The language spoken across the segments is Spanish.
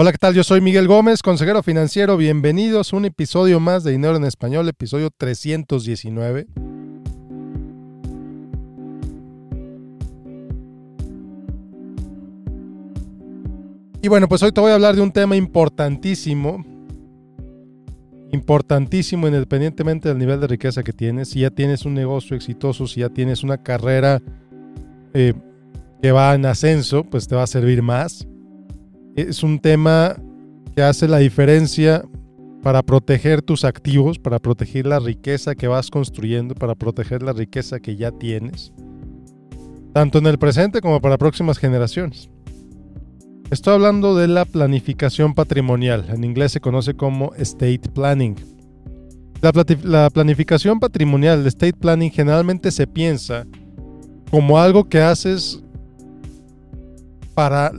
Hola, ¿qué tal? Yo soy Miguel Gómez, consejero financiero. Bienvenidos a un episodio más de Dinero en Español, episodio 319. Y bueno, pues hoy te voy a hablar de un tema importantísimo, importantísimo independientemente del nivel de riqueza que tienes. Si ya tienes un negocio exitoso, si ya tienes una carrera eh, que va en ascenso, pues te va a servir más es un tema que hace la diferencia para proteger tus activos, para proteger la riqueza que vas construyendo, para proteger la riqueza que ya tienes, tanto en el presente como para próximas generaciones. Estoy hablando de la planificación patrimonial, en inglés se conoce como estate planning. La, planificación patrimonial, el estate planning, generalmente se piensa como algo que haces para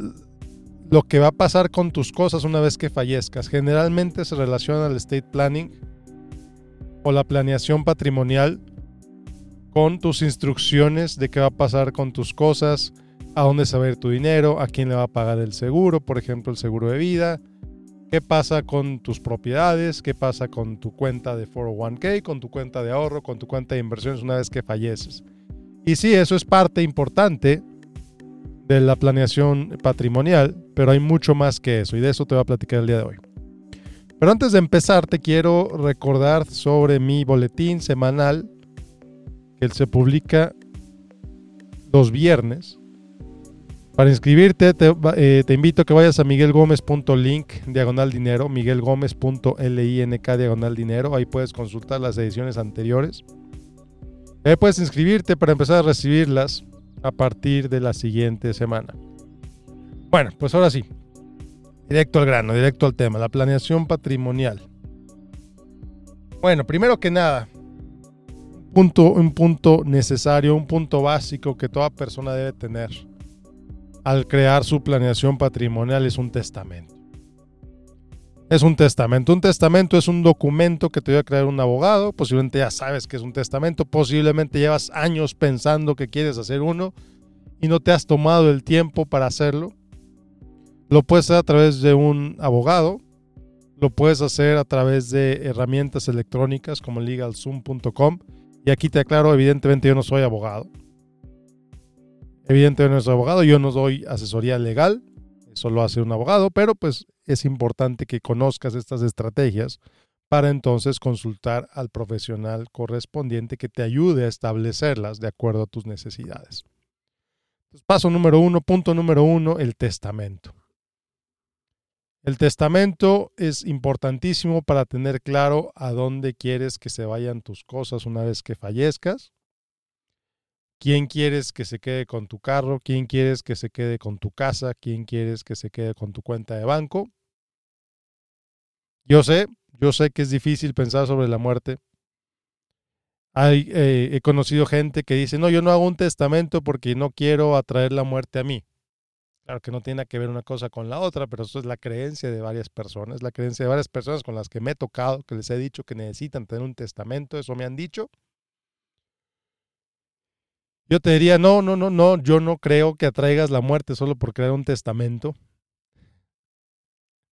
lo que va a pasar con tus cosas una vez que fallezcas. Generalmente se relaciona al estate planning o la planeación patrimonial con tus instrucciones de qué va a pasar con tus cosas, a dónde se va a ir tu dinero, a quién le va a pagar el seguro, por ejemplo el seguro de vida, qué pasa con tus propiedades, qué pasa con tu cuenta de 401k, con tu cuenta de ahorro, con tu cuenta de inversiones una vez que falleces. Y sí, eso es parte importante de la planeación patrimonial, pero hay mucho más que eso y de eso te voy a platicar el día de hoy. Pero antes de empezar, te quiero recordar sobre mi boletín semanal que se publica los viernes. Para inscribirte, te, eh, invito a que vayas a miguelgomez.link diagonal dinero, miguelgomez.link diagonal dinero. Ahí puedes consultar las ediciones anteriores. Ahí puedes inscribirte para empezar a recibirlas a partir de la siguiente semana. Bueno, pues ahora sí, directo al grano, directo al tema, la planeación patrimonial. Bueno, primero que nada, punto, un punto necesario, un punto básico que toda persona debe tener al crear su planeación patrimonial es un testamento. Es un testamento. Un testamento es un documento que te va a crear un abogado. Posiblemente ya sabes que es un testamento. Posiblemente llevas años pensando que quieres hacer uno y no te has tomado el tiempo para hacerlo. Lo puedes hacer a través de un abogado. Lo puedes hacer a través de herramientas electrónicas como legalzoom.com. Y aquí te aclaro, evidentemente yo no soy abogado. Evidentemente no soy abogado, yo no doy asesoría legal. Eso lo hace un abogado, pero pues es importante que conozcas estas estrategias para entonces consultar al profesional correspondiente que te ayude a establecerlas de acuerdo a tus necesidades. paso número uno, punto número uno, el testamento. El testamento es importantísimo para tener claro a dónde quieres que se vayan tus cosas una vez que fallezcas quién quieres que se quede con tu carro, quién quieres que se quede con tu casa, quién quieres que se quede con tu cuenta de banco. Yo sé, yo sé que es difícil pensar sobre la muerte. Eh, he conocido gente que dice, no, yo no hago un testamento porque no quiero atraer la muerte a mí. Claro que no tiene que ver una cosa con la otra, pero eso es la creencia de varias personas, la creencia de varias personas con las que me he tocado, que les he dicho que necesitan tener un testamento, eso me han dicho. Yo te diría, no, no, no, no, yo no creo que atraigas la muerte solo por crear un testamento.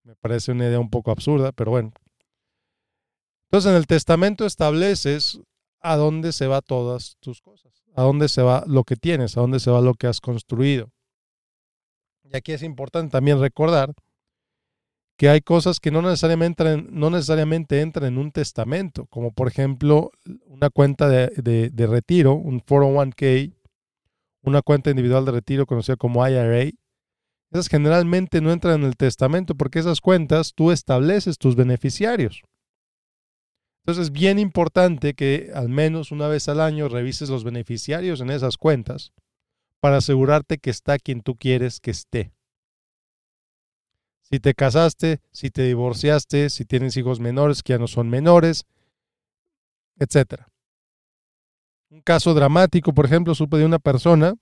Me parece una idea un poco absurda, pero bueno. Entonces, en el testamento estableces a dónde se va todas tus cosas, a dónde se va lo que tienes, a dónde se va lo que has construido. Y aquí es importante también recordar que hay cosas que no necesariamente, entran, no necesariamente entran en un testamento, como por ejemplo una cuenta de, de, retiro, un 401k, una cuenta individual de retiro conocida como IRA. Esas generalmente no entran en el testamento porque esas cuentas tú estableces tus beneficiarios. Entonces es bien importante que al menos una vez al año revises los beneficiarios en esas cuentas para asegurarte que está quien tú quieres que esté si te casaste, si te divorciaste, si tienes hijos menores que ya no son menores, etc. Un caso dramático, por ejemplo, supe de una persona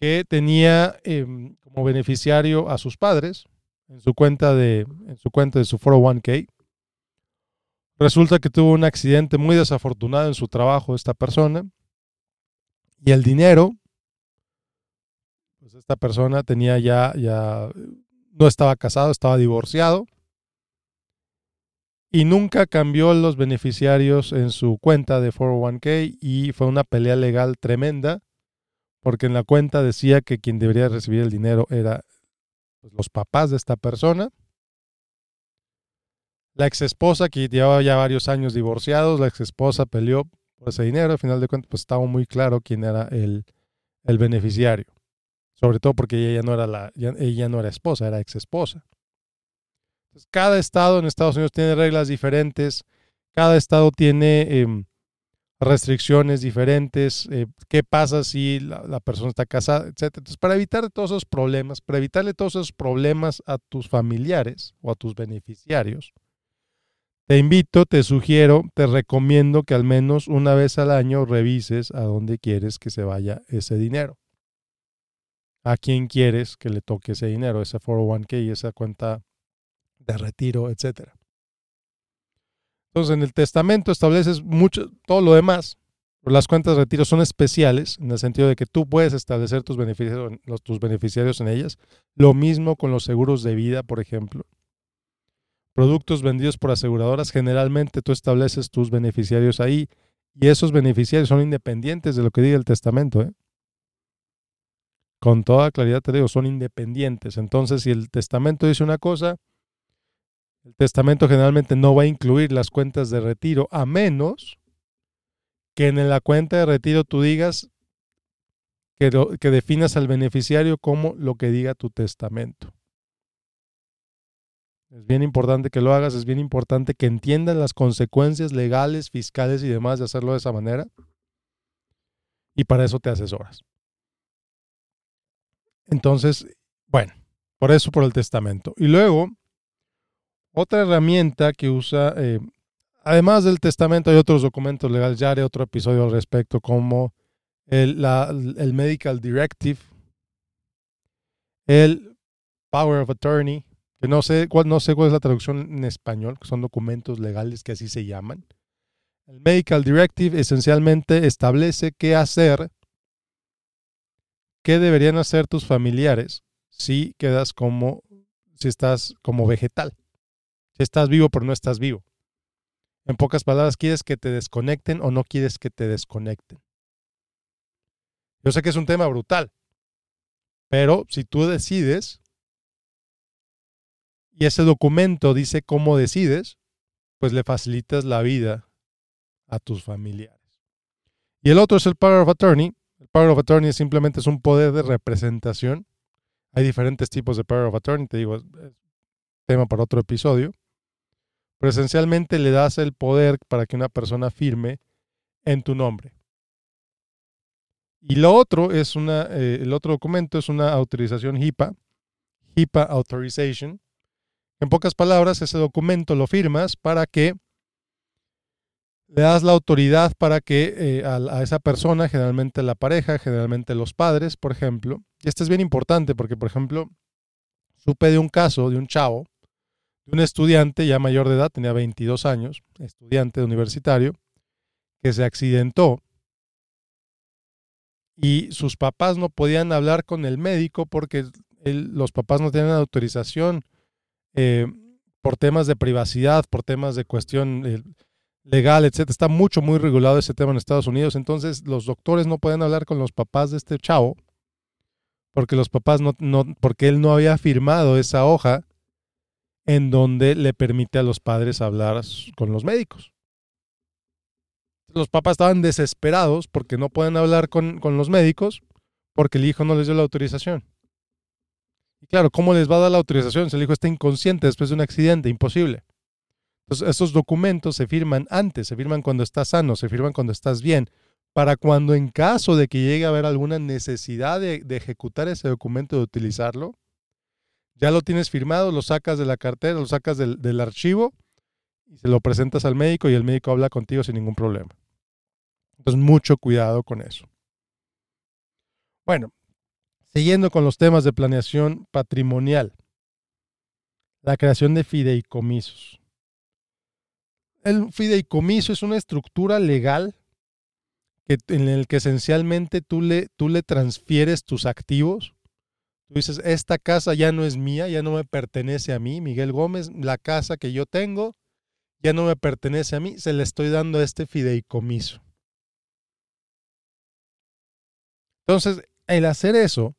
que tenía em, como beneficiario a sus padres en su cuenta de, en su cuenta de su 401k. Resulta que tuvo un accidente muy desafortunado en su trabajo esta persona y el dinero, pues esta persona tenía ya, ya no estaba casado, estaba divorciado y nunca cambió los beneficiarios en su cuenta de 401k y fue una pelea legal tremenda porque en la cuenta decía que quien debería recibir el dinero era pues, los papás de esta persona. La ex esposa, que llevaba ya varios años divorciados, la ex esposa peleó por ese dinero. Al final de cuentas, pues estaba muy claro quién era el, beneficiario. Sobre todo porque ella no era la, ella no era esposa, era ex esposa. cada estado en Estados Unidos tiene reglas diferentes. Cada estado tiene em, restricciones diferentes, eh, qué pasa si la, persona está casada, etc. Entonces, para evitar todos esos problemas, para evitarle todos esos problemas a tus familiares o a tus beneficiarios, te invito, te sugiero, te recomiendo que al menos una vez al año revises a dónde quieres que se vaya ese dinero. A quién quieres que le toque ese dinero, esa 401k y esa cuenta de retiro, etcétera. Entonces, en el testamento estableces mucho, todo lo demás. Las cuentas de retiro son especiales en el sentido de que tú puedes establecer tus beneficiarios, tus beneficiarios en ellas. Lo mismo con los seguros de vida, por ejemplo. Productos vendidos por aseguradoras, generalmente tú estableces tus beneficiarios ahí y esos beneficiarios son independientes de lo que diga el testamento. ¿eh? Con toda claridad te digo, son independientes. Entonces, si el testamento dice una cosa, el testamento generalmente no va a incluir las cuentas de retiro, a menos que en la cuenta de retiro tú digas que, que definas al beneficiario como lo que diga tu testamento. Es bien importante que lo hagas, es bien importante que entiendan las consecuencias legales, fiscales y demás de hacerlo de esa manera. Y para eso te asesoras. Entonces, bueno, por eso por el testamento. Y luego, otra herramienta que usa, eh, además del testamento, hay otros documentos legales, ya haré otro episodio al respecto, como el, el Medical Directive, el Power of Attorney, que no sé, cuál, no sé cuál es la traducción en español, que son documentos legales que así se llaman. El Medical Directive esencialmente establece qué hacer, qué deberían hacer tus familiares si quedas como, si estás como vegetal. Estás vivo, pero no estás vivo. En pocas palabras, ¿quieres que te desconecten o no quieres que te desconecten? Yo sé que es un tema brutal, pero si tú decides y ese documento dice cómo decides, pues le facilitas la vida a tus familiares. Y el otro es el Power of Attorney. El Power of Attorney simplemente es un poder de representación. Hay diferentes tipos de Power of Attorney, te digo, es tema para otro episodio pero esencialmente le das el poder para que una persona firme en tu nombre. Y lo otro es una, eh, el otro documento es una autorización HIPAA, HIPAA Authorization. En pocas palabras, ese documento lo firmas para que le das la autoridad para que eh, a, esa persona, generalmente la pareja, generalmente los padres, por ejemplo, y esto es bien importante porque, por ejemplo, supe de un caso de un chavo un estudiante ya mayor de edad, tenía 22 años, estudiante universitario, que se accidentó y sus papás no podían hablar con el médico porque los papás no tenían autorización eh, por temas de privacidad, por temas de cuestión eh, legal, etc. Está mucho, muy regulado ese tema en Estados Unidos. Entonces, los doctores no pueden hablar con los papás de este chavo porque los papás no, no porque él no había firmado esa hoja en donde le permite a los padres hablar con los médicos. Los papás estaban desesperados porque no pueden hablar con, con los médicos porque el hijo no les dio la autorización. Y claro, ¿cómo les va a dar la autorización si el hijo está inconsciente después de un accidente? Imposible. Entonces, esos documentos se firman antes, se firman cuando estás sano, se firman cuando estás bien, para cuando en caso de que llegue a haber alguna necesidad de, de ejecutar ese documento, de utilizarlo, ya lo tienes firmado, lo sacas de la cartera, lo sacas del, archivo y se lo presentas al médico y el médico habla contigo sin ningún problema. Entonces, mucho cuidado con eso. Bueno, siguiendo con los temas de planeación patrimonial. La creación de fideicomisos. El fideicomiso es una estructura legal que, en el que esencialmente tú le, tú le transfieres tus activos Tú dices, esta casa ya no es mía, ya no me pertenece a mí, Miguel Gómez, la casa que yo tengo ya no me pertenece a mí, se le estoy dando este fideicomiso. Entonces, el hacer eso,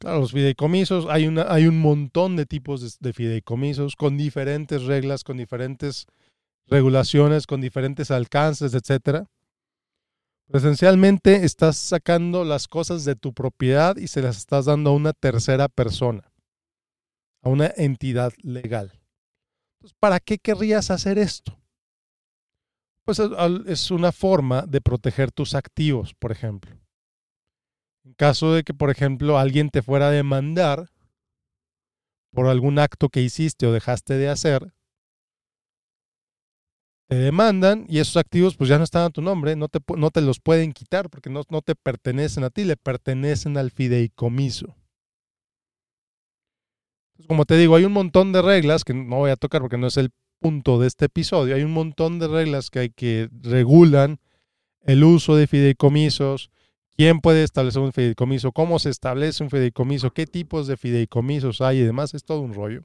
claro, los fideicomisos, hay, una, hay un montón de tipos de, de fideicomisos con diferentes reglas, con diferentes regulaciones, con diferentes alcances, etcétera. Esencialmente estás sacando las cosas de tu propiedad y se las estás dando a una tercera persona, a una entidad legal. Entonces, ¿para qué querrías hacer esto? Pues es una forma de proteger tus activos, por ejemplo. En caso de que, por ejemplo, alguien te fuera a demandar por algún acto que hiciste o dejaste de hacer, te demandan y esos activos pues ya no están a tu nombre, no te, no te los pueden quitar porque no, no te pertenecen a ti, le pertenecen al fideicomiso. como te digo, hay un montón de reglas que no voy a tocar porque no es el punto de este episodio. Hay un montón de reglas que hay que regulan el uso de fideicomisos, quién puede establecer un fideicomiso, cómo se establece un fideicomiso, qué tipos de fideicomisos hay y demás. Es todo un rollo.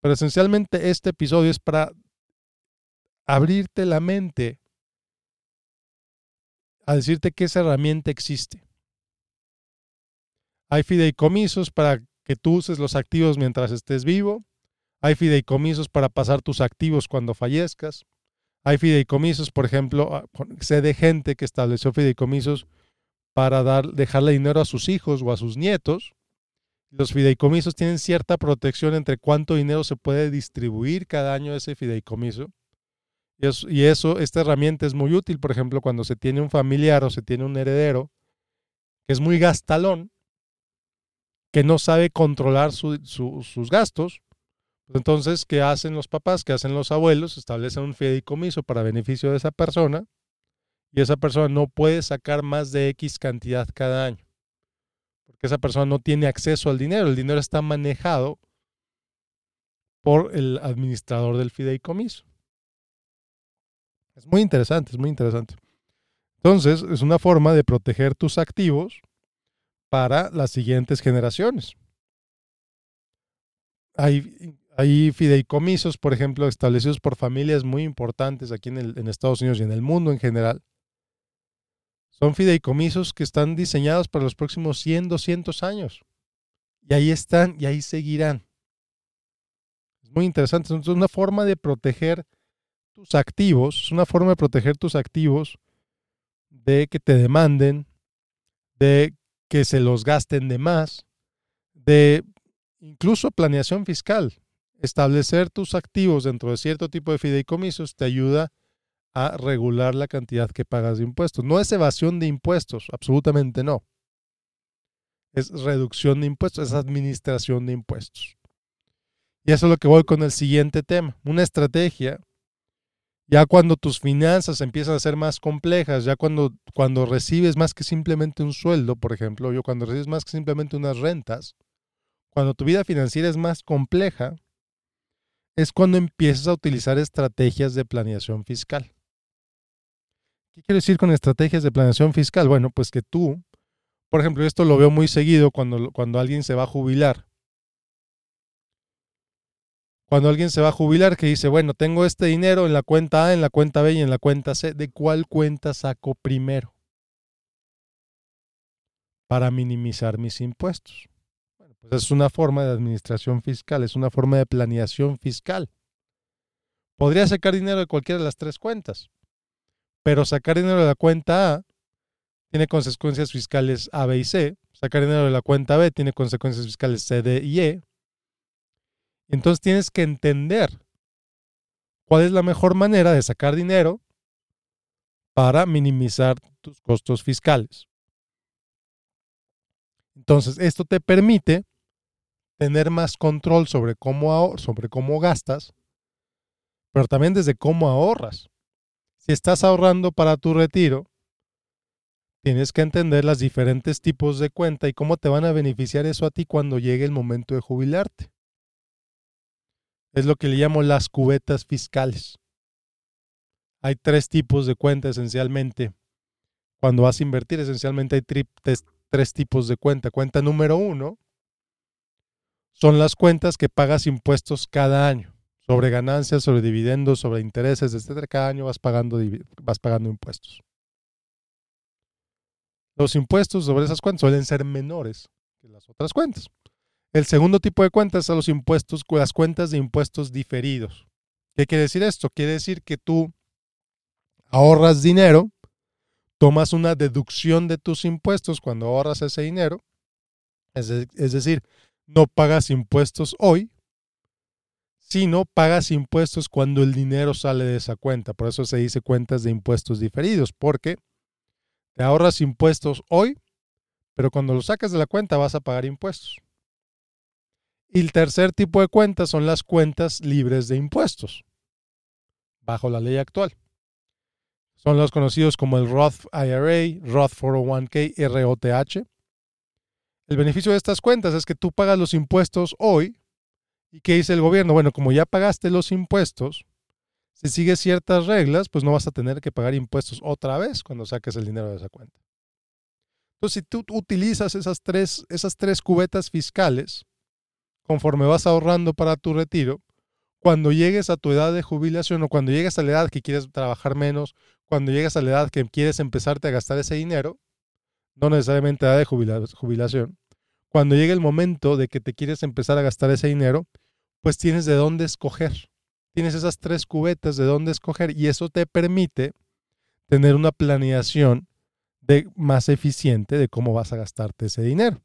Pero esencialmente este episodio es para abrirte la mente a decirte que esa herramienta existe. Hay fideicomisos para que tú uses los activos mientras estés vivo. Hay fideicomisos para pasar tus activos cuando fallezcas. Hay fideicomisos, por ejemplo, ah, sé de gente que estableció fideicomisos para dar, dejarle dinero a sus hijos o a sus nietos. Los fideicomisos tienen cierta protección entre cuánto dinero se puede distribuir cada año ese fideicomiso. Y eso, esta herramienta es muy útil, por ejemplo, cuando se tiene un familiar o se tiene un heredero que es muy gastalón, que no sabe controlar sus gastos. Pues entonces, ¿qué hacen los papás? ¿Qué hacen los abuelos? Establecen un fideicomiso para beneficio de esa persona y esa persona no puede sacar más de X cantidad cada año. Porque esa persona no tiene acceso al dinero. El dinero está manejado por el administrador del fideicomiso. Es muy interesante, es muy interesante. Entonces, es una forma de proteger tus activos para las siguientes generaciones. Hay, hay fideicomisos, por ejemplo, establecidos por familias muy importantes aquí en, en Estados Unidos y en el mundo en general. Son fideicomisos que están diseñados para los próximos 100, 200 años. Y ahí están y ahí seguirán. Es muy interesante. Es una forma de proteger tus activos, es una forma de proteger tus activos de que te demanden, de que se los gasten de más, de incluso planeación fiscal. Establecer tus activos dentro de cierto tipo de fideicomisos te ayuda a regular la cantidad que pagas de impuestos. No es evasión de impuestos, absolutamente no. Es reducción de impuestos, es administración de impuestos. Y eso es lo que voy con el siguiente tema. Una estrategia ya cuando tus finanzas empiezan a ser más complejas, ya cuando, cuando recibes más que simplemente un sueldo, por ejemplo, yo cuando recibes más que simplemente unas rentas, cuando tu vida financiera es más compleja, es cuando empiezas a utilizar estrategias de planeación fiscal. ¿Qué quiero decir con estrategias de planeación fiscal? Bueno, pues que tú, por ejemplo, esto lo veo muy seguido cuando, cuando alguien se va a jubilar cuando alguien se va a jubilar que dice, bueno, tengo este dinero en la cuenta A, en la cuenta B y en la cuenta C, ¿de cuál cuenta saco primero? Para minimizar mis impuestos. Bueno, pues es una forma de administración fiscal, es una forma de planeación fiscal. Podría sacar dinero de cualquiera de las tres cuentas, pero sacar dinero de la cuenta A tiene consecuencias fiscales A, B y C. Sacar dinero de la cuenta B tiene consecuencias fiscales C, D y E. Entonces tienes que entender cuál es la mejor manera de sacar dinero para minimizar tus costos fiscales. Entonces, esto te permite tener más control sobre cómo, sobre cómo gastas, pero también desde cómo ahorras. Si estás ahorrando para tu retiro, tienes que entender los diferentes tipos de cuenta y cómo te van a beneficiar eso a ti cuando llegue el momento de jubilarte. Es lo que le llamo las cubetas fiscales. Hay tres tipos de cuenta esencialmente. Cuando vas a invertir, esencialmente hay tres tipos de cuenta. Cuenta número uno son las cuentas que pagas impuestos cada año sobre ganancias, sobre dividendos, sobre intereses, etcétera. Cada año vas pagando, vas pagando impuestos. Los impuestos sobre esas cuentas suelen ser menores que las otras cuentas. El segundo tipo de cuentas son los impuestos, las cuentas de impuestos diferidos. ¿Qué quiere decir esto? Quiere decir que tú ahorras dinero, tomas una deducción de tus impuestos cuando ahorras ese dinero, es, es decir, no pagas impuestos hoy, sino pagas impuestos cuando el dinero sale de esa cuenta. Por eso se dice cuentas de impuestos diferidos, porque te ahorras impuestos hoy, pero cuando lo sacas de la cuenta vas a pagar impuestos. Y el tercer tipo de cuentas son las cuentas libres de impuestos, bajo la ley actual. Son los conocidos como el Roth IRA, Roth 401k, ROTH. El beneficio de estas cuentas es que tú pagas los impuestos hoy. ¿Y qué dice el gobierno? Bueno, como ya pagaste los impuestos, si sigues ciertas reglas, pues no vas a tener que pagar impuestos otra vez cuando saques el dinero de esa cuenta. Entonces, si tú utilizas esas tres, esas tres cubetas fiscales, conforme vas ahorrando para tu retiro, cuando llegues a tu edad de jubilación o cuando llegues a la edad que quieres trabajar menos, cuando llegues a la edad que quieres empezarte a gastar ese dinero, no necesariamente edad de jubilación, cuando llegue el momento de que te quieres empezar a gastar ese dinero, pues tienes de dónde escoger. Tienes esas tres cubetas de dónde escoger y eso te permite tener una planeación de, más eficiente de cómo vas a gastarte ese dinero.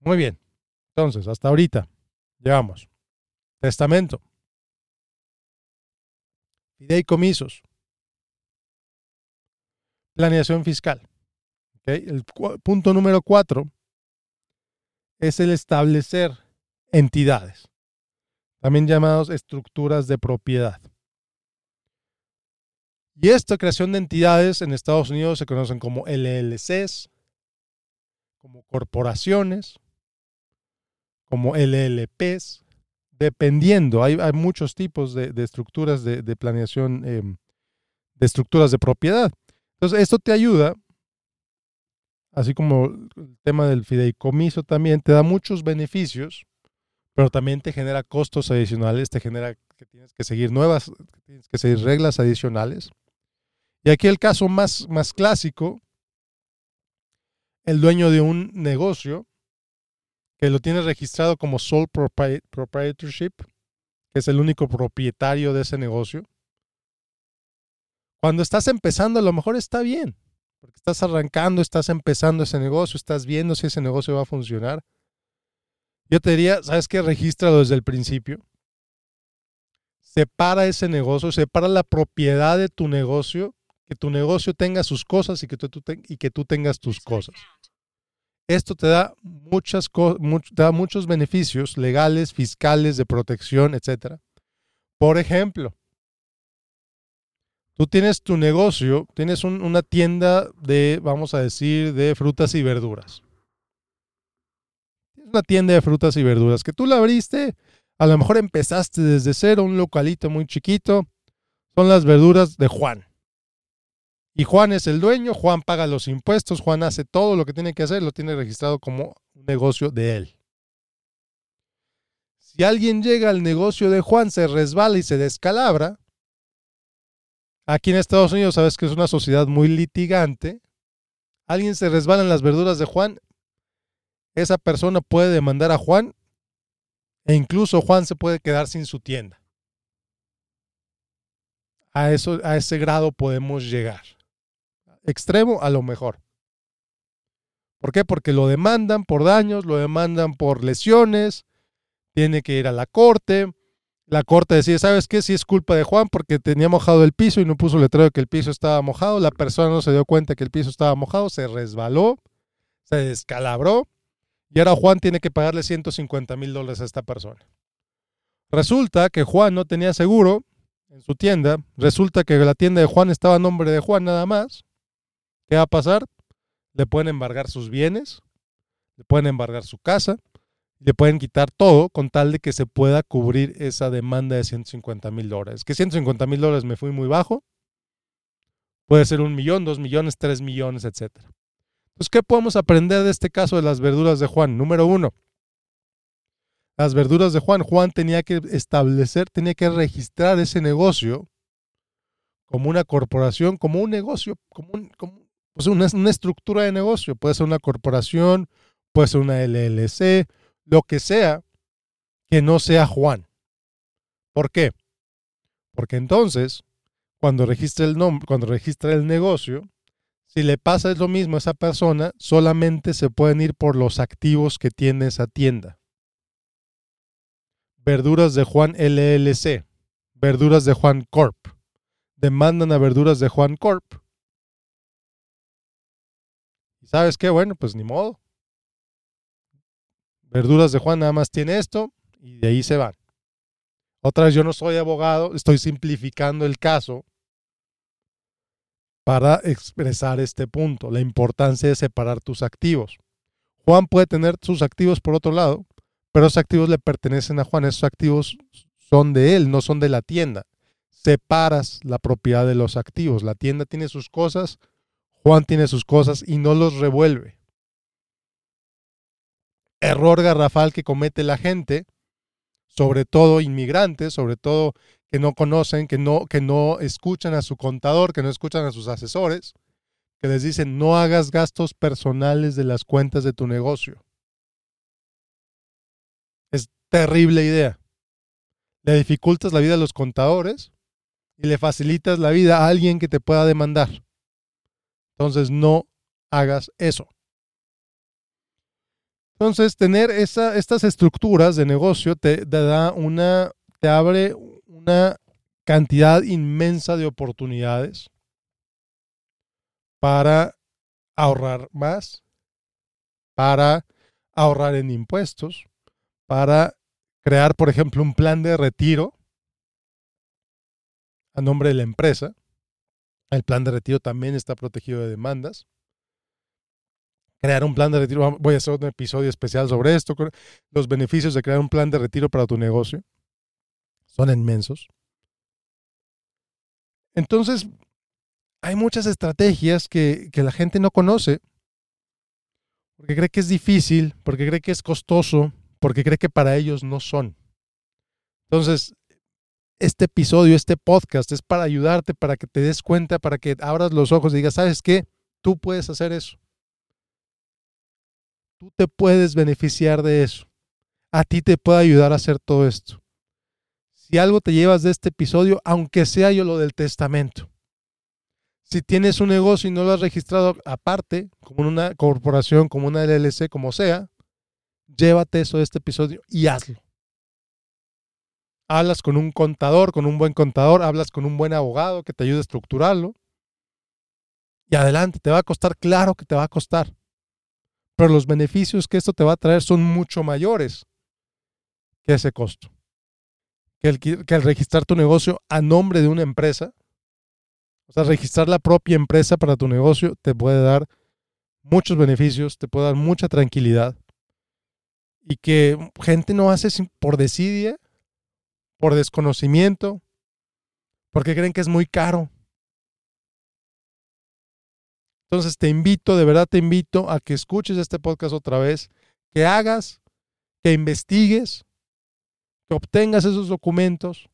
Muy bien. Entonces, hasta ahorita, llevamos testamento, fideicomisos, planeación fiscal. El punto número cuatro es el establecer entidades, también llamados estructuras de propiedad. Y esta creación de entidades en Estados Unidos se conocen como LLCs, como corporaciones, como LLPs, dependiendo. Hay, muchos tipos de, estructuras de, planeación, em, de estructuras de propiedad. Entonces, esto te ayuda, así como el tema del fideicomiso también, te da muchos beneficios, pero también te genera costos adicionales, te genera que tienes que seguir nuevas, que tienes que seguir reglas adicionales. Y aquí el caso más, más clásico, el dueño de un negocio que lo tienes registrado como sole proprietorship, que es el único propietario de ese negocio. Cuando estás empezando, a lo mejor está bien, porque estás arrancando, estás empezando ese negocio, estás viendo si ese negocio va a funcionar. Yo te diría, ¿sabes qué? Regístralo desde el principio. Separa ese negocio, separa la propiedad de tu negocio, que tu negocio tenga sus cosas y que tú, y que tú tengas tus cosas. Esto te da, muchas da muchos beneficios legales, fiscales, de protección, etc. Por ejemplo, tú tienes tu negocio, tienes una tienda de, vamos a decir, de frutas y verduras. Tienes una tienda de frutas y verduras que tú la abriste, a lo mejor empezaste desde cero, un localito muy chiquito. Son las verduras de Juan. Y Juan es el dueño, Juan paga los impuestos, Juan hace todo lo que tiene que hacer, lo tiene registrado como un negocio de él. Si alguien llega al negocio de Juan, se resbala y se descalabra, aquí en Estados Unidos sabes que es una sociedad muy litigante, alguien se resbala en las verduras de Juan, esa persona puede demandar a Juan e incluso Juan se puede quedar sin su tienda. A, eso, a ese grado podemos llegar extremo a lo mejor. ¿Por qué? Porque lo demandan por daños, lo demandan por lesiones, tiene que ir a la corte. La corte decide, ¿sabes qué? Si es culpa de Juan porque tenía mojado el piso y no puso letrero que el piso estaba mojado. La persona no se dio cuenta que el piso estaba mojado, se resbaló, se descalabró y ahora Juan tiene que pagarle 150 mil dólares a esta persona. Resulta que Juan no tenía seguro en su tienda. Resulta que la tienda de Juan estaba a nombre de Juan nada más. ¿Qué va a pasar? Le pueden embargar sus bienes, le pueden embargar su casa, le pueden quitar todo con tal de que se pueda cubrir esa demanda de 150 mil dólares. Que 150 mil dólares me fui muy bajo. Puede ser un millón, dos millones, tres millones, etc. Entonces, ¿qué podemos aprender de este caso de las verduras de Juan? Número uno, las verduras de Juan. Juan tenía que establecer, tenía que registrar ese negocio como una corporación, como un negocio, como, pues, una, una, estructura de negocio. Puede ser una corporación, puede ser una LLC, lo que sea, que no sea Juan. ¿Por qué? Porque entonces, cuando registra el nombre, cuando registra el negocio, si le pasa lo mismo a esa persona, solamente se pueden ir por los activos que tiene esa tienda. Verduras de Juan LLC, Verduras de Juan Corp. Demandan a Verduras de Juan Corp. ¿Y sabes qué? Bueno, pues ni modo. Verduras de Juan nada más tiene esto y de ahí se van. Otra vez, yo no soy abogado, estoy simplificando el caso para expresar este punto, la importancia de separar tus activos. Juan puede tener sus activos por otro lado, pero esos activos le pertenecen a Juan, esos activos son de él, no son de la tienda. Separas la propiedad de los activos. La tienda tiene sus cosas, Juan tiene sus cosas y no los revuelve. Error garrafal que comete la gente, sobre todo inmigrantes, sobre todo que no conocen, que no, que no escuchan a su contador, que no escuchan a sus asesores, que les dicen no hagas gastos personales de las cuentas de tu negocio. Es terrible idea. Le dificultas la vida a los contadores y le facilitas la vida a alguien que te pueda demandar. Entonces no hagas eso. Entonces, tener estas estructuras de negocio te, da una, te abre una cantidad inmensa de oportunidades para ahorrar más, para ahorrar en impuestos, para crear, por ejemplo, un plan de retiro a nombre de la empresa. El plan de retiro también está protegido de demandas. Crear un plan de retiro, voy a hacer un episodio especial sobre esto, los beneficios de crear un plan de retiro para tu negocio. Son inmensos. Entonces, hay muchas estrategias que, que la gente no conoce porque cree que es difícil, porque cree que es costoso, porque cree que para ellos no son. Entonces, este episodio, este podcast es para ayudarte, para que te des cuenta, para que abras los ojos y digas, ¿sabes qué? Tú puedes hacer eso. Tú te puedes beneficiar de eso. A ti te puede ayudar a hacer todo esto. Si algo te llevas de este episodio, aunque sea yo lo del testamento. Si tienes un negocio y no lo has registrado aparte, como una corporación, como una LLC, como sea, llévate eso de este episodio y hazlo. Hablas con un contador, con un buen contador, hablas con un buen abogado que te ayude a estructurarlo. Y adelante, te va a costar, claro que te va a costar. Pero los beneficios que esto te va a traer son mucho mayores que ese costo. Que el, que el registrar tu negocio a nombre de una empresa, o sea, registrar la propia empresa para tu negocio te puede dar muchos beneficios, te puede dar mucha tranquilidad y que gente no hace por desidia, por desconocimiento, porque creen que es muy caro. Entonces te invito, de verdad te invito a que escuches este podcast otra vez, que hagas, que investigues, que obtengas esos documentos,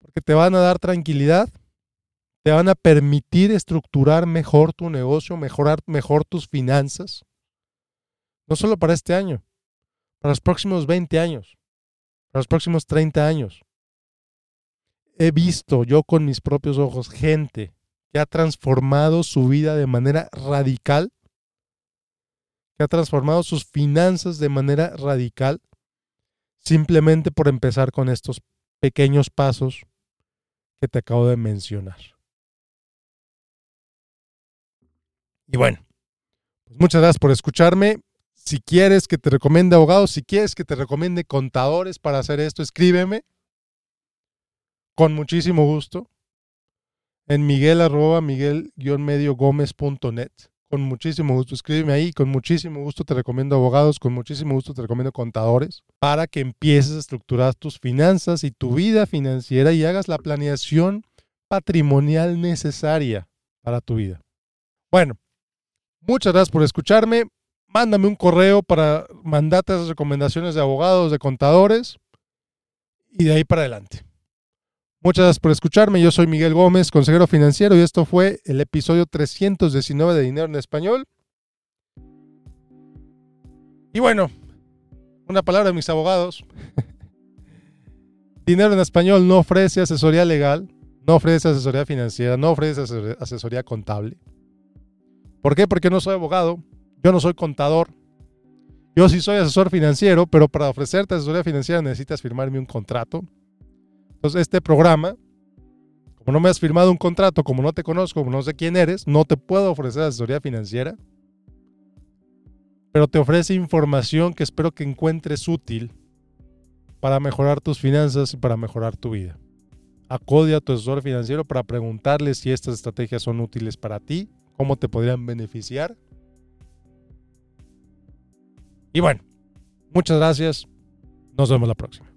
porque te van a dar tranquilidad, te van a permitir estructurar mejor tu negocio, mejorar mejor tus finanzas, no solo para este año, para los próximos 20 años, para los próximos 30 años. He visto yo con mis propios ojos gente que ha transformado su vida de manera radical, que ha transformado sus finanzas de manera radical, simplemente por empezar con estos pequeños pasos que te acabo de mencionar. Y bueno, pues muchas gracias por escucharme. Si quieres que te recomiende abogados, si quieres que te recomiende contadores para hacer esto, escríbeme. Con muchísimo gusto. En miguel arroba miguel-medio gómez.net. Con muchísimo gusto. Escríbeme ahí. Con muchísimo gusto te recomiendo abogados. Con muchísimo gusto te recomiendo contadores. Para que empieces a estructurar tus finanzas y tu vida financiera y hagas la planeación patrimonial necesaria para tu vida. Bueno, Muchas gracias por escucharme. Mándame un correo para mandarte esas recomendaciones de abogados, de contadores y de ahí para adelante. Muchas gracias por escucharme. Yo soy Miguel Gómez, consejero financiero, y esto fue el episodio 319 de Dinero en Español. Y bueno, una palabra de mis abogados. Dinero en Español no ofrece asesoría legal, no ofrece asesoría financiera, no ofrece asesoría contable. ¿Por qué? Porque no soy abogado, yo no soy contador. Yo sí soy asesor financiero, pero para ofrecerte asesoría financiera necesitas firmarme un contrato. Entonces, este programa, como no me has firmado un contrato, como no te conozco, como no sé quién eres, no te puedo ofrecer asesoría financiera. Pero te ofrece información que espero que encuentres útil para mejorar tus finanzas y para mejorar tu vida. Acude a tu asesor financiero para preguntarle si estas estrategias son útiles para ti cómo te podrían beneficiar. Y bueno, muchas gracias. Nos vemos la próxima.